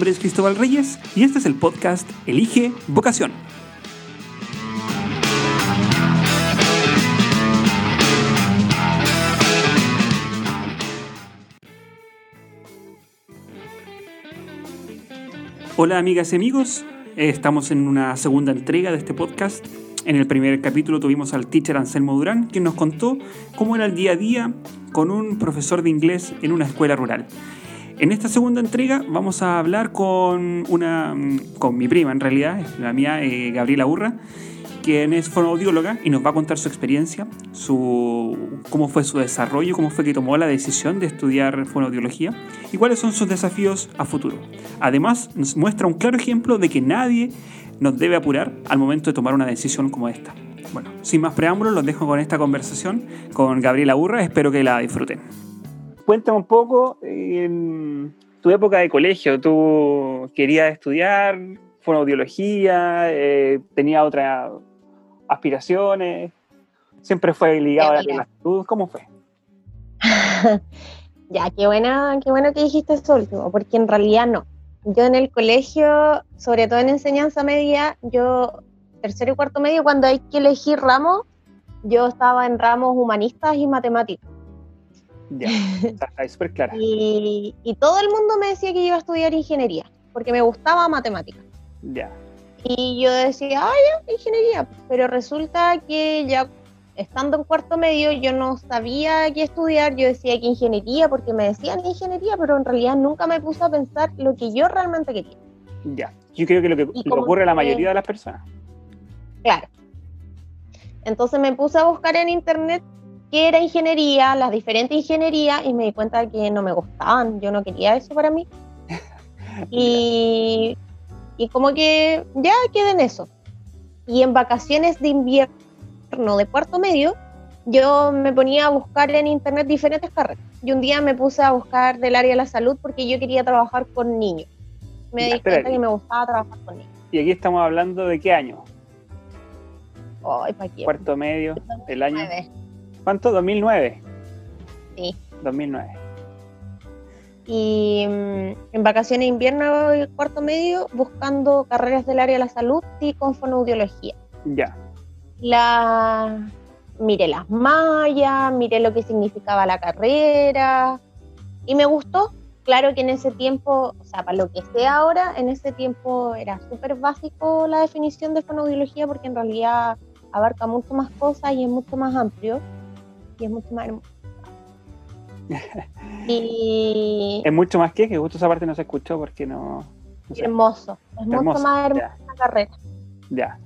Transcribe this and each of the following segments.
nombre es Cristóbal Reyes y este es el podcast Elige Vocación. Hola amigas y amigos, estamos en una segunda entrega de este podcast. En el primer capítulo tuvimos al teacher Anselmo Durán, quien nos contó cómo era el día a día con un profesor de inglés en una escuela rural. En esta segunda entrega vamos a hablar con una con mi prima en realidad, la mía eh, Gabriela Urra, quien es fonoaudióloga y nos va a contar su experiencia, su, cómo fue su desarrollo, cómo fue que tomó la decisión de estudiar fonoaudiología y cuáles son sus desafíos a futuro. Además, nos muestra un claro ejemplo de que nadie nos debe apurar al momento de tomar una decisión como esta. Bueno, sin más preámbulos, los dejo con esta conversación con Gabriela Urra, espero que la disfruten cuéntame un poco, en tu época de colegio, ¿tú querías estudiar fonoaudiología? Eh, ¿Tenía otras aspiraciones? ¿Siempre fue ligado a la salud? ¿Cómo fue? ya, qué, buena, qué bueno que dijiste eso último, porque en realidad no. Yo en el colegio, sobre todo en enseñanza media, yo, tercero y cuarto medio, cuando hay que elegir ramos, yo estaba en ramos humanistas y matemáticos. Ya, está súper clara. y, todo el mundo me decía que iba a estudiar ingeniería, porque me gustaba matemáticas. Ya. Y yo decía, ah, ya, ingeniería. Pero resulta que ya estando en cuarto medio yo no sabía qué estudiar, yo decía que ingeniería, porque me decían ingeniería, pero en realidad nunca me puse a pensar lo que yo realmente quería. Ya, yo creo que lo que ocurre a la mayoría de las personas. Claro. Entonces me puse a buscar en internet qué era ingeniería, las diferentes ingenierías, y me di cuenta que no me gustaban, yo no quería eso para mí. y, y como que ya quedé en eso. Y en vacaciones de invierno de cuarto medio, yo me ponía a buscar en internet diferentes carreras. Y un día me puse a buscar del área de la salud porque yo quería trabajar con niños. Me di cuenta que me gustaba trabajar con niños. ¿Y aquí estamos hablando de qué año? Ay, ¿para qué? Cuarto medio, el año. ¿Cuánto? ¿2009? Sí. 2009. Y mm, en vacaciones de invierno, el cuarto medio, buscando carreras del área de la salud y con fonoaudiología. Ya. La... Miré las mallas, miré lo que significaba la carrera y me gustó. Claro que en ese tiempo, o sea, para lo que sé ahora, en ese tiempo era súper básico la definición de fonoaudiología porque en realidad abarca mucho más cosas y es mucho más amplio y es mucho más hermoso. y... Es mucho más que, que justo esa parte no se escuchó porque no... Hermoso, es mucho más hermosa la carrera. Ya.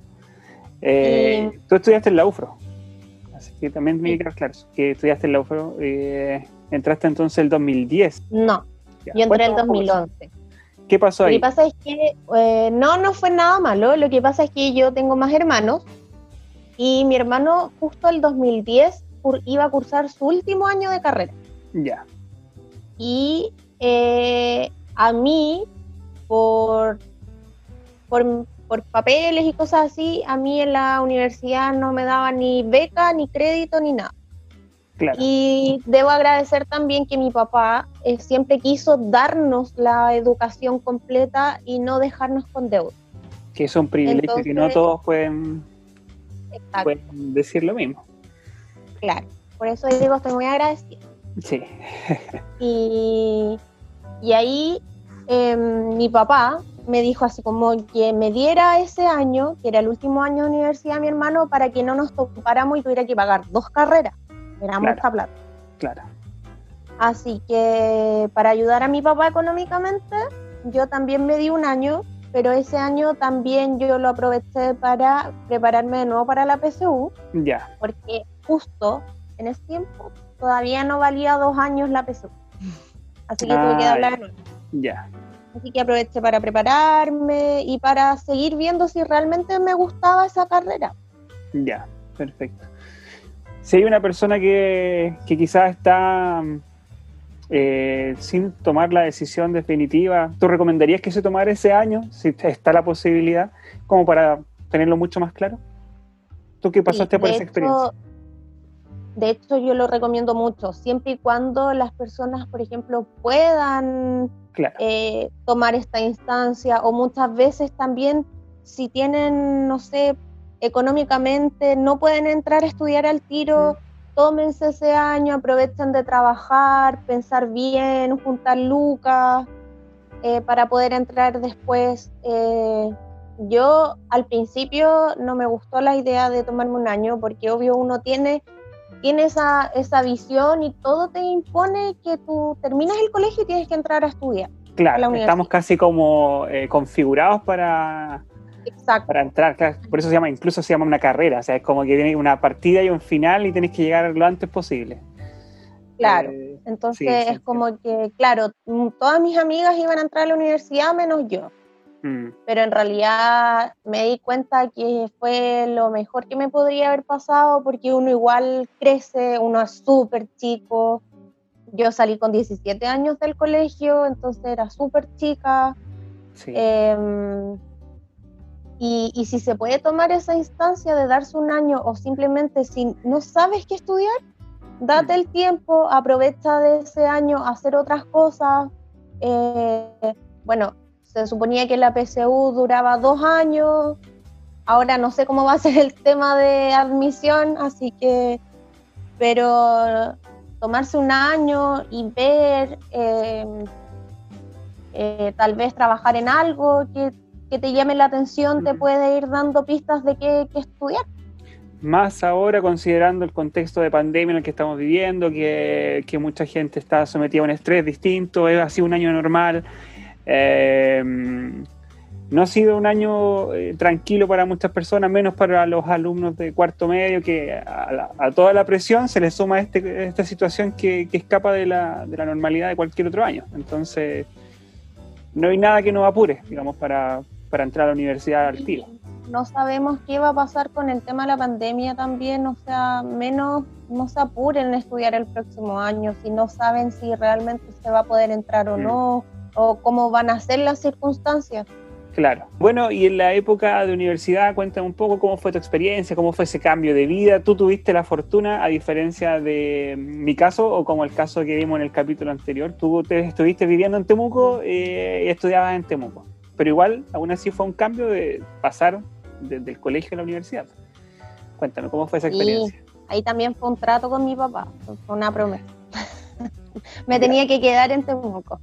Eh, Tú estudiaste en la UFRO, así que también me queda claro que estudiaste en la UFRO. Eh, ¿Entraste entonces el 2010? No, yo entré el 2011. ¿Qué pasó ahí? Lo que pasa es que eh, no, no fue nada malo. Lo que pasa es que yo tengo más hermanos y mi hermano justo el 2010 iba a cursar su último año de carrera. Ya. Y eh, a mí, por, por, papeles y cosas así, a mí en la universidad no me daba ni beca, ni crédito, ni nada. Claro. Y debo agradecer también que mi papá eh, siempre quiso darnos la educación completa y no dejarnos con deuda. Que es un privilegio que no todos pueden, pueden decir lo mismo. Claro, por eso digo, estoy muy agradecida. Sí. y, y ahí em, mi papá me dijo así como que me diera ese año, que era el último año de universidad, mi hermano, para que no nos topáramos y tuviera que pagar dos carreras. Era mucha plata. Claro. Así que para ayudar a mi papá económicamente, yo también me di un año, pero ese año también yo lo aproveché para prepararme de nuevo para la PSU. Ya. Porque justo en ese tiempo todavía no valía dos años la PSU. Así que tuve que ah, hablar Ya. Así que aproveché para prepararme y para seguir viendo si realmente me gustaba esa carrera. Ya, perfecto. Si hay una persona que, que quizás está eh, sin tomar la decisión definitiva, ¿tú recomendarías que se tomara ese año, si está la posibilidad, como para tenerlo mucho más claro? ¿Tú qué pasaste por esa experiencia? de hecho yo lo recomiendo mucho, siempre y cuando las personas, por ejemplo, puedan eh, tomar esta instancia o muchas veces también si tienen, no sé, económicamente, no pueden entrar a estudiar al tiro, tómense ese año, aprovechen de trabajar, pensar bien, juntar lucas eh, para poder entrar después. Eh, yo al principio no me gustó la idea de tomarme un año porque obvio uno tiene, tiene esa, esa visión y todo te impone que tú terminas el colegio y tienes que entrar a estudiar. Claro, estamos casi como eh, configurados para, para entrar. por eso se llama, incluso se llama una carrera, o sea, es como que tiene una partida y un final y tienes que llegar lo antes posible. Claro, eh, entonces es como que, claro, todas mis amigas iban a entrar a la universidad menos yo. Mm. Pero en realidad me di cuenta que fue lo mejor que me podría haber pasado porque uno igual crece, uno es súper chico. Yo salí con 17 años del colegio, entonces era súper chica. Em, y, si se puede tomar esa instancia de darse un año o simplemente si no sabes qué estudiar, date el tiempo, aprovecha de ese año hacer otras cosas. Eh, bueno, se suponía que la PSU duraba dos años, ahora no sé cómo va a ser el tema de admisión, así que, pero tomarse un año y ver, em, eh, tal vez trabajar en algo que, te llame la atención, te puede ir dando pistas de qué, estudiar. Más ahora considerando el contexto de pandemia en el que estamos viviendo, que, que, mucha gente está sometida a un estrés distinto, es así un año normal, Em, no ha sido un año eh, tranquilo para muchas personas, menos para los alumnos de cuarto medio, que a, toda la presión se les suma este, esta situación que, escapa de la, normalidad de cualquier otro año. Entonces, no hay nada que nos apure, digamos, para, entrar a la universidad al tiro. No sabemos qué va a pasar con el tema de la pandemia también, o sea, menos no se apuren en estudiar el próximo año, si no saben si realmente se va a poder entrar o mm. no o cómo van a ser las circunstancias. Claro. Bueno, y en la época de universidad, cuéntame un poco cómo fue tu experiencia, cómo fue ese cambio de vida. ¿Tú tuviste la fortuna, a diferencia de mi caso, o como el caso que vimos en el capítulo anterior, tú te estuviste viviendo en Temuco eh, y estudiabas en Temuco? Pero igual, aún así fue un cambio de pasar desde el colegio a la universidad. Cuéntame, ¿cómo fue esa experiencia? ahí también fue un trato con mi papá, fue una promesa. me tenía que quedar en Temuco.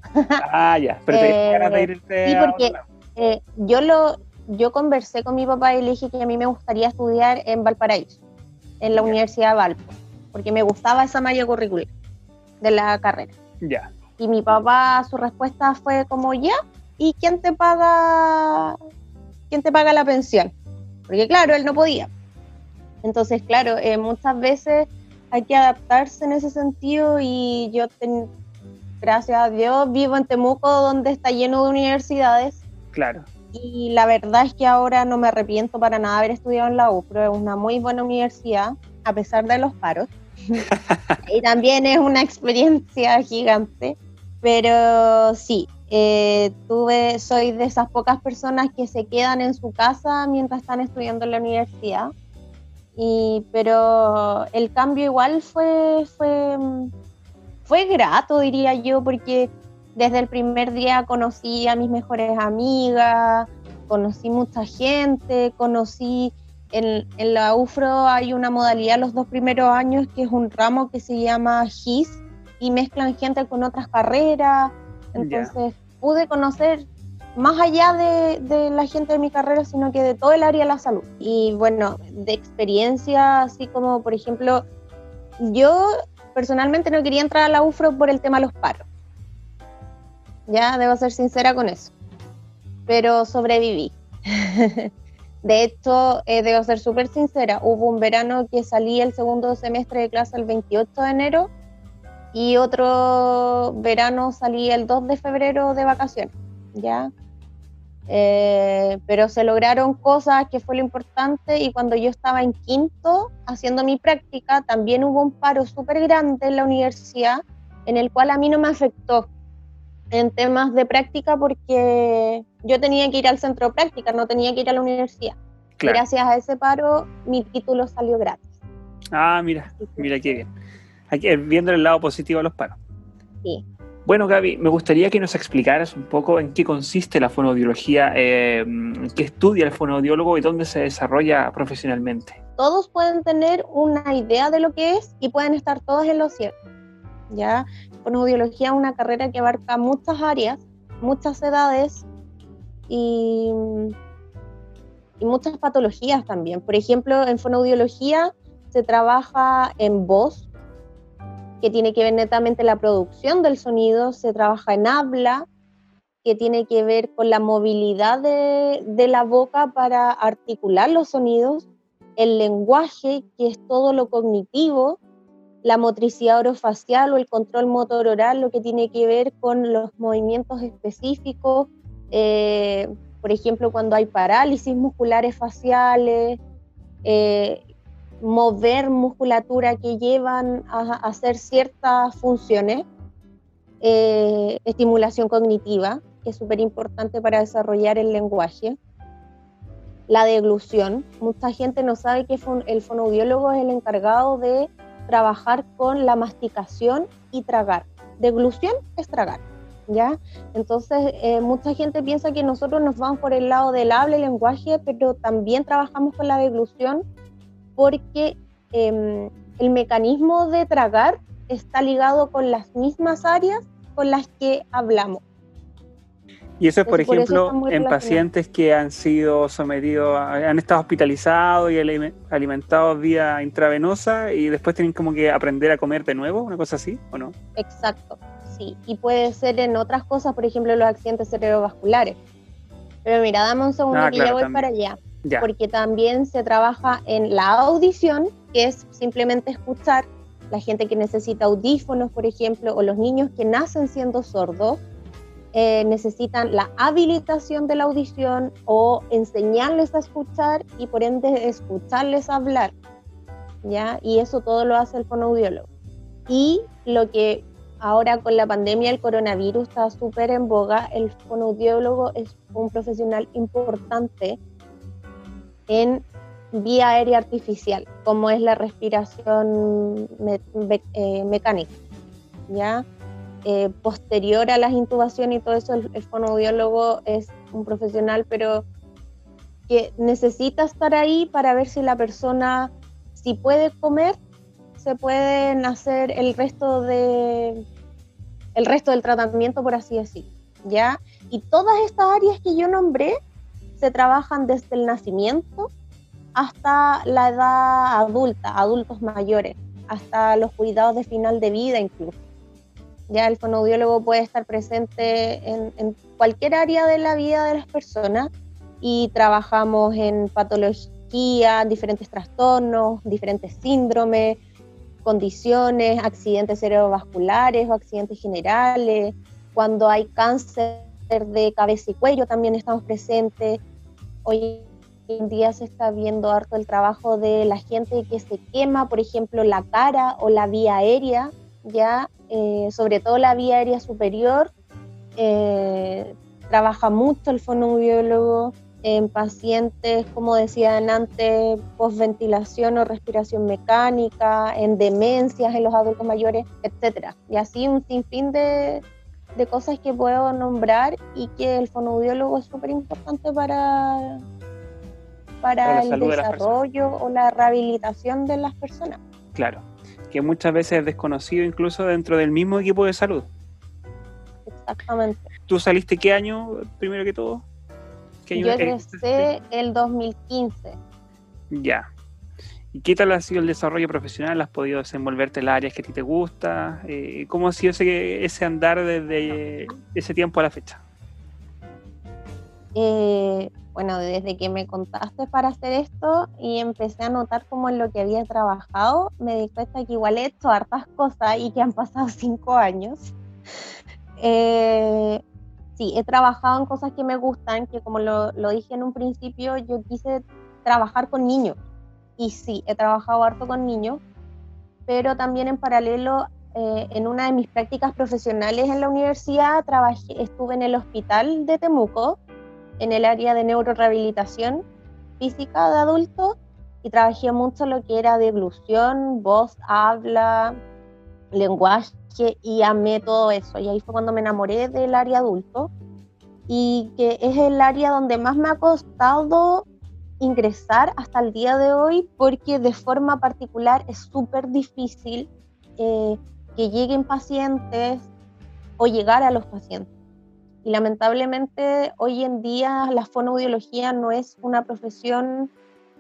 ah, ya, pero te ganas de eh, irte Sí, porque eh, yo, lo, yo conversé con mi papá y le dije que a mí me gustaría estudiar en Valparaíso, en la Universidad de Valpo, porque me gustaba esa malla curricular de la carrera. Ya. Y mi papá, su respuesta fue como, ya, ¿y quién te paga, quién te paga la pensión? Porque claro, él no podía. Entonces, claro, eh, muchas veces hay que adaptarse en ese sentido y yo, gracias a Dios, vivo en Temuco, donde está lleno de universidades. Claro. Y la verdad es que ahora no me arrepiento para nada haber estudiado en la U, pero es una muy buena universidad, a pesar de los paros. y también es una experiencia gigante. Pero sí, eh, soy de esas pocas personas que se quedan en su casa mientras están estudiando en la universidad pero el cambio igual fue, fue, fue grato, diría yo, porque desde el primer día conocí a mis mejores amigas, conocí mucha gente, conocí en, en, la UFRO hay una modalidad los dos primeros años que es un ramo que se llama GIS y mezclan gente con otras carreras. Entonces pude conocer más allá de, la gente de mi carrera, sino que de todo el área de la salud. Y bueno, de experiencia, así como por ejemplo, yo personalmente no quería entrar a la UFRO por el tema de los paros. Ya, debo ser sincera con eso. Pero sobreviví. de hecho, eh, debo ser súper sincera, hubo un verano que salí el segundo semestre de clase el 28 de enero y otro verano salí el 2 de febrero de vacaciones. ¿ya? Eh, pero se lograron cosas que fue lo importante y cuando yo estaba en quinto haciendo mi práctica también hubo un paro súper grande en la universidad en el cual a mí no me afectó en temas de práctica porque yo tenía que ir al centro de práctica, no tenía que ir a la universidad. Gracias a ese paro mi título salió gratis. Ah, mira, mira qué bien. Aquí, viendo el lado positivo de los paros. Sí. Bueno, Gaby, me gustaría que nos explicaras un poco en qué consiste la fonoaudiología, eh, qué estudia el fonoaudiólogo y dónde se desarrolla profesionalmente. Todos pueden tener una idea de lo que es y pueden estar todos en lo cierto. ¿ya? Fonoaudiología es una carrera que abarca muchas áreas, muchas edades y, y muchas patologías también. Por ejemplo, en fonoaudiología se trabaja en voz, que tiene que ver netamente la producción del sonido, se trabaja en habla, que tiene que ver con la movilidad de, de, la boca para articular los sonidos, el lenguaje, que es todo lo cognitivo, la motricidad orofacial o el control motor oral, lo que tiene que ver con los movimientos específicos, eh, por ejemplo, cuando hay parálisis musculares faciales, eh, mover musculatura que llevan a, hacer ciertas funciones, eh, estimulación cognitiva, que es súper importante para desarrollar el lenguaje, la deglución. Mucha gente no sabe que el fonoaudiólogo es el encargado de trabajar con la masticación y tragar. Deglución es tragar, ¿ya? Entonces, eh, mucha gente piensa que nosotros nos vamos por el lado del habla y lenguaje, pero también trabajamos con la deglución porque em, el mecanismo de tragar está ligado con las mismas áreas con las que hablamos. Y eso es, por ejemplo, en pacientes que han sido sometidos, han estado hospitalizados y alimentados vía intravenosa y después tienen como que aprender a comer de nuevo, una cosa así, ¿o no? Exacto, sí. Y puede ser en otras cosas, por ejemplo, los accidentes cerebrovasculares. Pero mira, dame un segundo ah, que ya voy para allá porque también se trabaja en la audición, que es simplemente escuchar, la gente que necesita audífonos, por ejemplo, o los niños que nacen siendo sordos, eh, necesitan la habilitación de la audición o enseñarles a escuchar y por ende escucharles hablar, ¿ya? Y eso todo lo hace el fonoaudiólogo. Y lo que ahora con la pandemia el coronavirus está súper en boga, el fonoaudiólogo es un profesional importante en vía aérea artificial, como es la respiración eh, mecánica. ¿ya? Eh, posterior a las intubaciones y todo eso, el, el es un profesional, pero que necesita estar ahí para ver si la persona, si puede comer, se pueden hacer el resto de el resto del tratamiento, por así decir, ¿ya? Y todas estas áreas que yo nombré se trabajan desde el nacimiento hasta la edad adulta, adultos mayores, hasta los cuidados de final de vida incluso. Ya el fonoaudiólogo puede estar presente en, cualquier área de la vida de las personas y trabajamos en patología, diferentes trastornos, diferentes síndromes, condiciones, accidentes cerebrovasculares o accidentes generales, cuando hay cáncer de cabeza y cuello también estamos presentes, Hoy en día se está viendo harto el trabajo de la gente que se quema, por ejemplo, la cara o la vía aérea, ya, eh, sobre todo la vía aérea superior. Eh, trabaja mucho el fonoaudiólogo en pacientes, como decían antes, postventilación o respiración mecánica, en demencias en los adultos mayores, etcétera. Y así un sinfín de, de cosas que puedo nombrar y que el fonoaudiólogo es súper importante para, para, el desarrollo o la rehabilitación de las personas. Claro, que muchas veces es desconocido incluso dentro del mismo equipo de salud. Exactamente. ¿Tú saliste qué año, primero que todo? Yo egresé el 2015. Ya, ¿Y qué tal ha sido el desarrollo profesional? ¿Has podido desenvolverte en las áreas que a ti te gusta? Eh, ¿Cómo ha sido ese, andar desde ese tiempo a la fecha? Eh, bueno, desde que me contaste para hacer esto y empecé a notar como en lo que había trabajado, me di cuenta que igual he hecho hartas cosas y que han pasado cinco años. Eh, sí, he trabajado en cosas que me gustan, que como lo dije en un principio, yo quise trabajar con niños y sí, he trabajado harto con niños, pero también en paralelo, eh, en una de mis prácticas profesionales en la universidad, trabajé, estuve en el hospital de Temuco, en el área de neurorehabilitación física de adultos, y trabajé mucho lo que era deglución, voz, habla, lenguaje y amé todo eso. Y ahí fue cuando me enamoré del área adulto y que es el área donde más me ha costado ingresar hasta el día de hoy porque de forma particular es súper difícil eh, que lleguen pacientes o llegar a los pacientes. Y lamentablemente hoy en día la fonoaudiología no es una profesión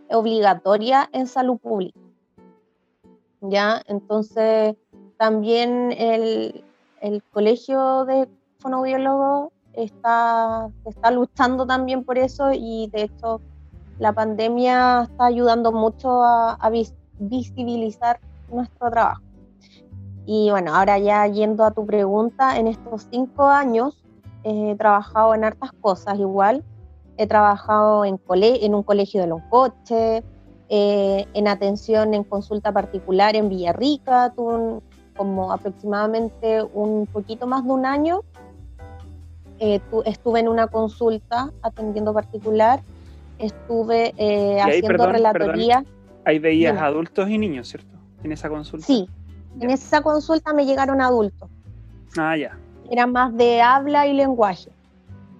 obligatoria en salud pública. ¿Ya? Entonces también el, el colegio de fonoaudiólogos está, está luchando también por eso y de hecho la pandemia está ayudando mucho a, visibilizar nuestro trabajo. Y bueno, ahora ya yendo a tu pregunta, en estos cinco años he trabajado en hartas cosas igual. He trabajado en, en un colegio de Loncoche, eh, en atención en consulta particular en Villarrica, tuve como aproximadamente un poquito más de un año. Eh, estuve en una consulta atendiendo particular, estuve eh, haciendo relatoría. Ahí veías adultos y niños, ¿cierto? En esa consulta. Sí, en esa consulta me llegaron adultos. Ah, ya. Era más de habla y lenguaje.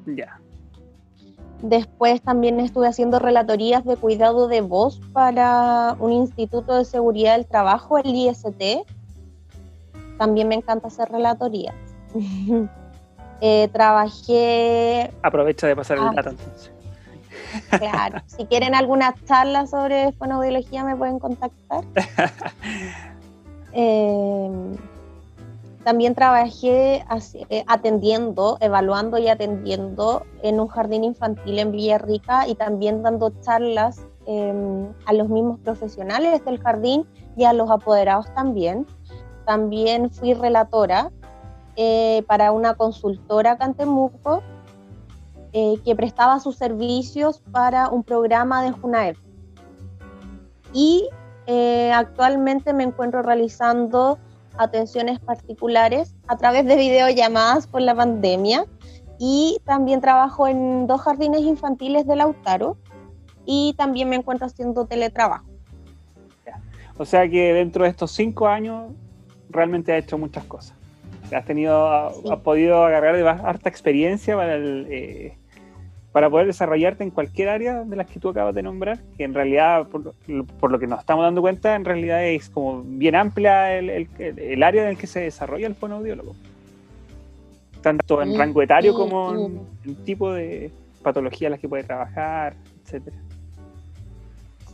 Ya. Después también estuve haciendo relatorías de cuidado de voz para un instituto de seguridad del trabajo, el IST. También me encanta hacer relatorías. Eh, trabajé. Aprovecha de pasar el ah. dato entonces. Claro, si quieren alguna charla sobre fonoaudiología me pueden contactar. Eh, también trabajé eh, atendiendo, evaluando y atendiendo en un jardín infantil en Villarrica y también dando charlas em, a los mismos profesionales del jardín y a los apoderados también. También fui relatora eh, para una consultora Cantemuco eh, que prestaba sus servicios para un programa de JUNAEP. Y actualmente me encuentro realizando atenciones particulares a través de videollamadas por la pandemia y también trabajo en dos jardines infantiles de Lautaro y también me encuentro haciendo teletrabajo. O sea que dentro de estos cinco años realmente ha hecho muchas cosas. Has tenido, has podido agarrar de harta experiencia para el, eh, para poder desarrollarte en cualquier área de las que tú acabas de nombrar, que en realidad, por, lo que nos estamos dando cuenta, en realidad es como bien amplia el, el, área en el que se desarrolla el fonoaudiólogo. Tanto en rango etario como en, tipo de patología en las que puede trabajar, etcétera.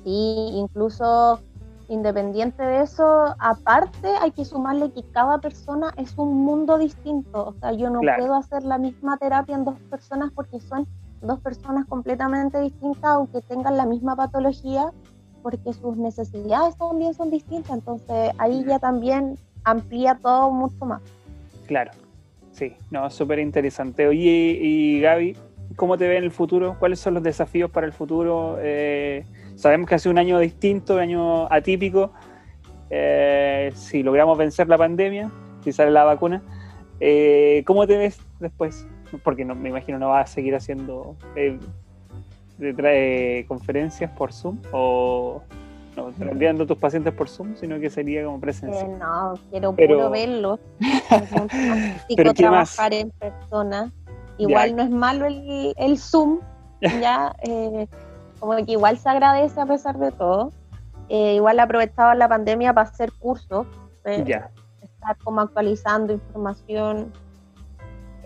Sí, incluso independiente de eso, aparte hay que sumarle que cada persona es un mundo distinto. O sea, yo no puedo hacer la misma terapia en dos personas porque son dos personas completamente distintas, aunque tengan la misma patología, porque sus necesidades también son distintas. Entonces ahí ya también amplía todo mucho más. Claro, sí, no, súper interesante. Oye, y Gaby, ¿cómo te ve en el futuro? ¿Cuáles son los desafíos para el futuro? Eh, sabemos que hace un año distinto, un año atípico. Eh, si logramos vencer la pandemia, si sale la vacuna, eh, ¿cómo te ves después? Porque no, me imagino no vas a seguir haciendo eh, conferencias por Zoom o no enviando tus pacientes por Zoom, sino que sería como presencial. Eh, no, quiero puro verlos. Pero trabajar en persona. Igual no es malo el, el Zoom, ya eh, como que igual se agradece a pesar de todo. Eh, igual aprovechaba la pandemia para hacer cursos, ya. estar como actualizando información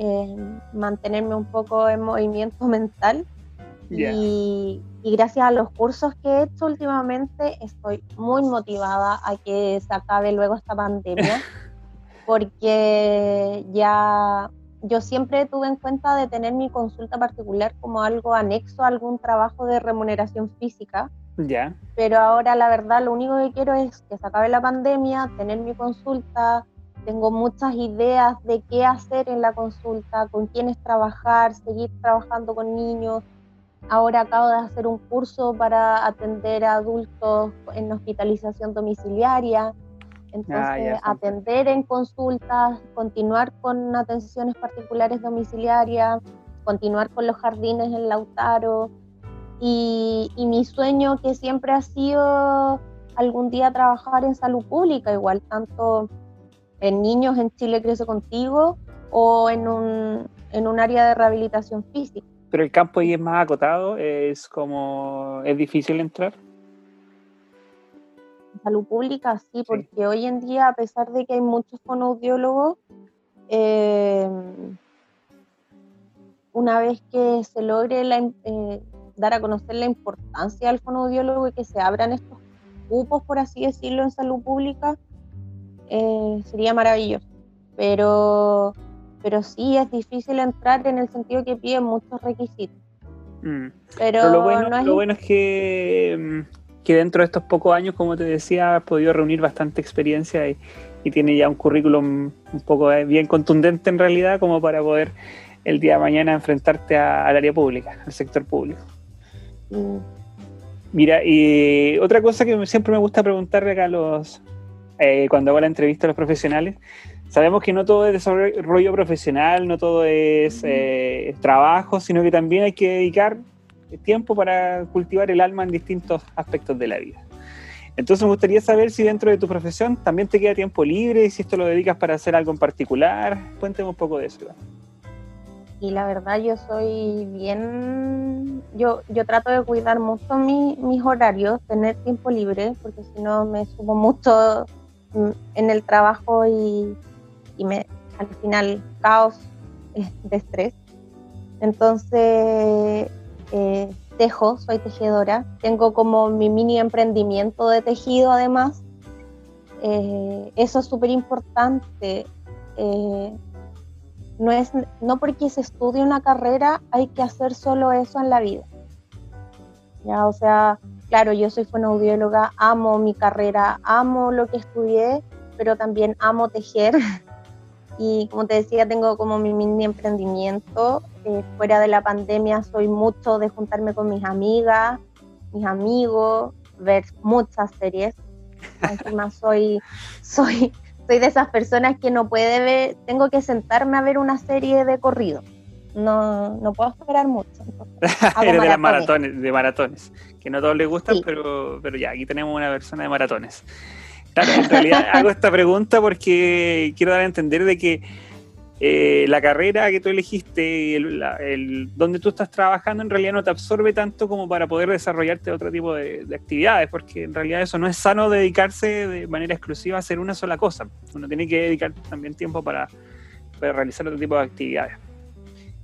eh, mantenerme un poco en movimiento mental. Y, gracias a los cursos que he hecho últimamente, estoy muy motivada a que se acabe luego esta pandemia, porque ya yo siempre tuve en cuenta de tener mi consulta particular como algo anexo a algún trabajo de remuneración física. Ya. Pero ahora la verdad lo único que quiero es que se acabe la pandemia, tener mi consulta, tengo muchas ideas de qué hacer en la consulta, con quiénes trabajar, seguir trabajando con niños. Ahora acabo de hacer un curso para atender a adultos en hospitalización domiciliaria. Entonces, ah, atender en consultas, continuar con atenciones particulares domiciliarias, continuar con los jardines en Lautaro. y, mi sueño que siempre ha sido algún día trabajar en salud pública, igual tanto en niños en Chile Crece Contigo o en un, en un área de rehabilitación física. Pero el campo ahí es más acotado, es como, es difícil entrar. Salud pública, sí, porque hoy en día, a pesar de que hay muchos fonoaudiólogos, eh, una vez que se logre la, eh, dar a conocer la importancia del fonoaudiólogo y que se abran estos cupos, por así decirlo, en salud pública, eh, sería maravilloso. Pero, pero sí es difícil entrar en el sentido que piden muchos requisitos. Mm. Pero, lo, bueno, es... lo bueno es que, mm, que dentro de estos pocos años, como te decía, has podido reunir bastante experiencia y, y tiene ya un currículum un poco eh, bien contundente en realidad como para poder el día de mañana enfrentarte al área pública, al sector público. Mm. Mira, y otra cosa que siempre me gusta preguntarle acá a los, eh, cuando hago la entrevista a los profesionales, sabemos que no todo es desarrollo profesional, no todo es eh, trabajo, sino que también hay que dedicar tiempo para cultivar el alma en distintos aspectos de la vida. Entonces me gustaría saber si dentro de tu profesión también te queda tiempo libre, si esto lo dedicas para hacer algo en particular. Cuénteme un poco de eso y la verdad yo soy bien, yo, yo trato de cuidar mucho mis horarios, tener tiempo libre, porque si no me subo mucho en el trabajo y, y me, al final caos de estrés. Entonces, eh, tejo, soy tejedora, tengo como mi mini emprendimiento de tejido además. Eh, eso es súper importante. Eh, no, es, no porque se estudie una carrera hay que hacer solo eso en la vida. Ya, o sea, claro, yo soy fonoaudióloga, amo mi carrera, amo lo que estudié, pero también amo tejer. Y como te decía, tengo como mi mini emprendimiento. Eh, fuera de la pandemia soy mucho de juntarme con mis amigas, mis amigos, ver muchas series. Encima soy, soy, soy de esas personas que no puede ver, tengo que sentarme a ver una serie de corrido. No, no puedo esperar mucho. Eres de las maratones, de maratones, que no a todos les gustan, pero, pero ya, aquí tenemos una persona de maratones. Claro, en realidad hago esta pregunta porque quiero dar a entender de que eh, la carrera que tú elegiste, el, donde tú estás trabajando, en realidad no te absorbe tanto como para poder desarrollarte otro tipo de, actividades, porque en realidad eso no es sano dedicarse de manera exclusiva a hacer una sola cosa. Uno tiene que dedicar también tiempo para, realizar otro tipo de actividades.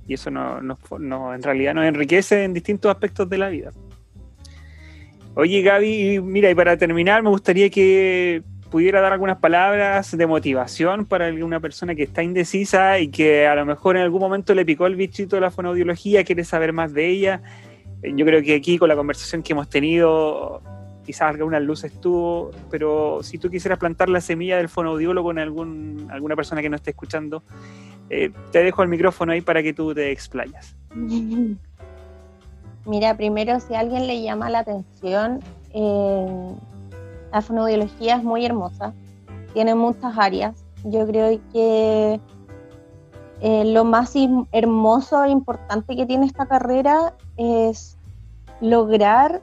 Y eso no, no, en realidad nos enriquece en distintos aspectos de la vida. Oye, Gaby, mira, y para terminar, me gustaría que pudiera dar algunas palabras de motivación para alguna persona que está indecisa y que a lo mejor en algún momento le picó el bichito de la fonoaudiología, quiere saber más de ella. Yo creo que aquí con la conversación que hemos tenido, quizás algunas luces estuvo, pero si tú quisieras plantar la semilla del fonoaudiólogo en algún, alguna persona que no esté escuchando, eh, te dejo el micrófono ahí para que tú te explayas. Mira, primero, si alguien le llama la atención, eh, la fonoaudiología es muy hermosa, tiene muchas áreas. Yo creo que eh, lo más hermoso e importante que tiene esta carrera es lograr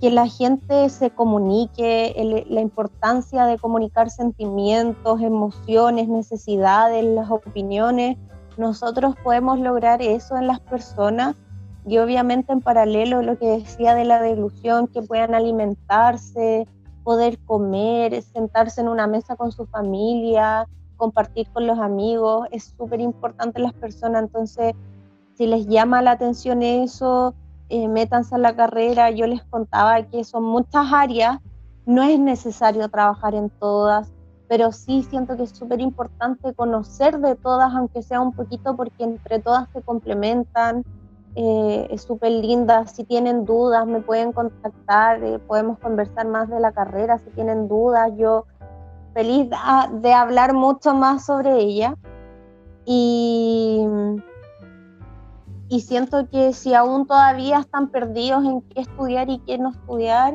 que la gente se comunique, la importancia de comunicar sentimientos, emociones, necesidades, las opiniones. Nosotros podemos lograr eso en las personas y obviamente en paralelo lo que decía de la delusión, que puedan alimentarse, poder comer, sentarse en una mesa con su familia, compartir con los amigos, es súper importante las personas, entonces si les llama la atención eso, eh, métanse a la carrera, yo les contaba que son muchas áreas, no es necesario trabajar en todas, pero sí siento que es súper importante conocer de todas, aunque sea un poquito, porque entre todas se complementan, eh, es súper linda. Si tienen dudas, me pueden contactar, eh, podemos conversar más de la carrera. Si tienen dudas, yo feliz de, hablar mucho más sobre ella. Y, y siento que si aún todavía están perdidos en qué estudiar y qué no estudiar,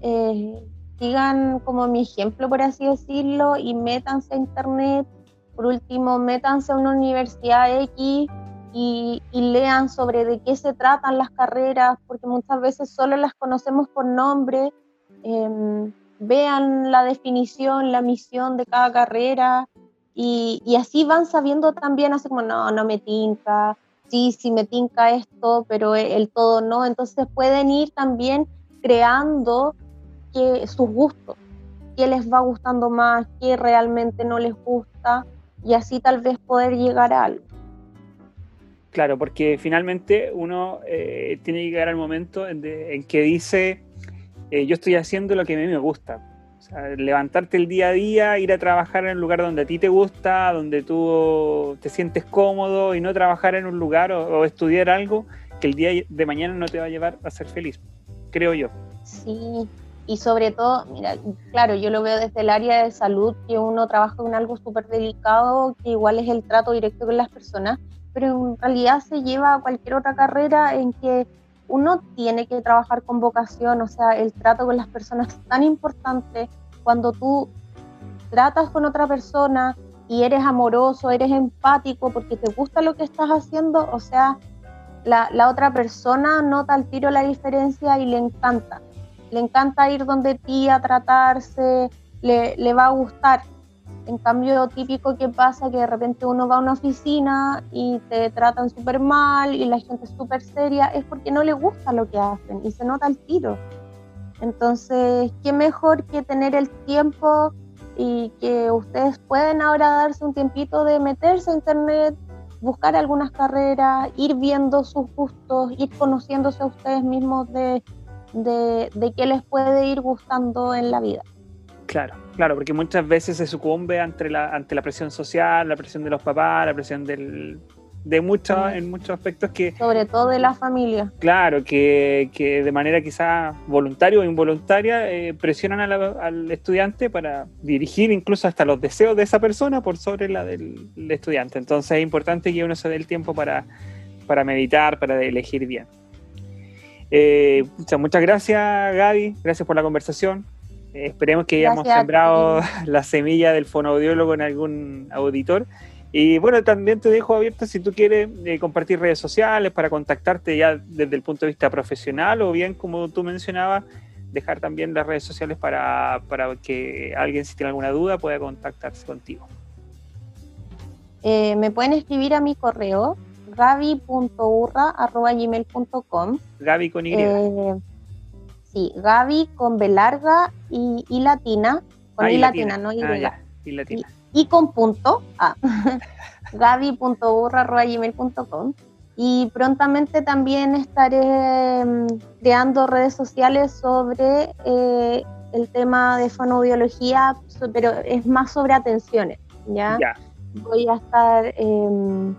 eh, sigan como mi ejemplo, por así decirlo, y métanse a internet. Por último, métanse a una universidad X y, lean sobre de qué se tratan las carreras, porque muchas veces solo las conocemos por nombre. Em, vean la definición, la misión de cada carrera y, y, así van sabiendo también, así como, no, no me tinca, sí, sí me tinca esto, pero el todo no. Entonces pueden ir también creando que, sus gustos, qué les va gustando más, qué realmente no les gusta y así tal vez poder llegar a algo. Claro, porque finalmente uno eh, tiene que llegar al momento en, que dice, eh, yo estoy haciendo lo que a mí me gusta. O sea, levantarte el día a día, ir a trabajar en un lugar donde a ti te gusta, donde tú te sientes cómodo y no trabajar en un lugar o, estudiar algo que el día de mañana no te va a llevar a ser feliz, creo yo. Sí, y sobre todo, mira, claro, yo lo veo desde el área de salud, que uno trabaja en algo súper delicado, que igual es el trato directo con las personas, pero en realidad se lleva a cualquier otra carrera en que uno tiene que trabajar con vocación, o sea, el trato con las personas es tan importante cuando tú tratas con otra persona y eres amoroso, eres empático porque te gusta lo que estás haciendo, o sea, la, otra persona nota al tiro la diferencia y le encanta. Le encanta ir donde ti a tratarse, le, le va a gustar. En cambio, típico que pasa que de repente uno va a una oficina y te tratan súper mal y la gente es súper seria, es porque no le gusta lo que hacen y se nota el tiro. Entonces, qué mejor que tener el tiempo y que ustedes pueden ahora darse un tiempito de meterse a internet, buscar algunas carreras, ir viendo sus gustos, ir conociéndose a ustedes mismos de, de, de qué les puede ir gustando en la vida. Claro, claro, porque muchas veces se sucumbe ante la, ante la presión social, la presión de los papás, la presión del, de muchos, en muchos aspectos que... Sobre todo de la familia. Claro, que, que de manera quizá voluntaria o involuntaria eh, presionan al estudiante para dirigir incluso hasta los deseos de esa persona por sobre la del, estudiante. Entonces es importante que uno se dé el tiempo para, para meditar, para elegir bien. Eh, muchas gracias Gaby, gracias por la conversación. Eh, esperemos que hayamos sembrado la semilla del fonoaudiólogo en algún auditor. Y bueno, también te dejo abierto si tú quieres eh, compartir redes sociales para contactarte ya desde el punto de vista profesional o bien, como tú mencionabas, dejar también las redes sociales para, para que alguien si tiene alguna duda pueda contactarse contigo. Eh, me pueden escribir a mi correo gaby.urra.gmail.com Gaby con Y. Sí, Gaby con B larga y, y latina, con ah, y, latina, no Y. Ah, y latina. Y, con punto, ah, gaby.burra.gmail.com y prontamente también estaré mm, creando redes sociales sobre eh, el tema de fonoaudiología, pero es más sobre atenciones, ¿ya? Voy a estar em,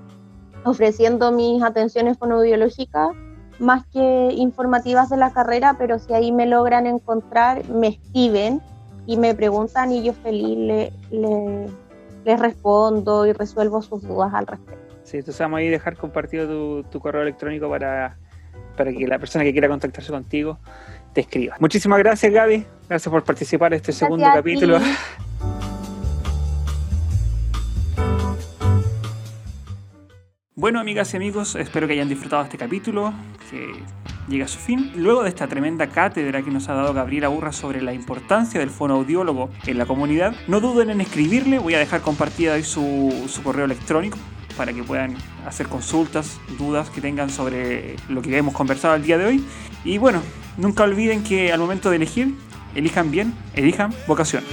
ofreciendo mis atenciones fonoaudiológicas más que informativas de la carrera, pero si ahí me logran encontrar, me escriben y me preguntan y yo feliz le, les respondo y resuelvo sus dudas al respecto. Sí, entonces vamos a dejar compartido tu, correo electrónico para, para que la persona que quiera contactarse contigo te escriba. Muchísimas gracias Gaby, gracias por participar en este segundo capítulo. Bueno, amigas y amigos, espero que hayan disfrutado este capítulo, que llega a su fin. Luego de esta tremenda cátedra que nos ha dado Gabriela Burra sobre la importancia del fonoaudiólogo en la comunidad, no duden en escribirle, voy a dejar compartida ahí su, su correo electrónico para que puedan hacer consultas, dudas que tengan sobre lo que hemos conversado el día de hoy. Y bueno, nunca olviden que al momento de elegir, elijan bien, elijan vocación.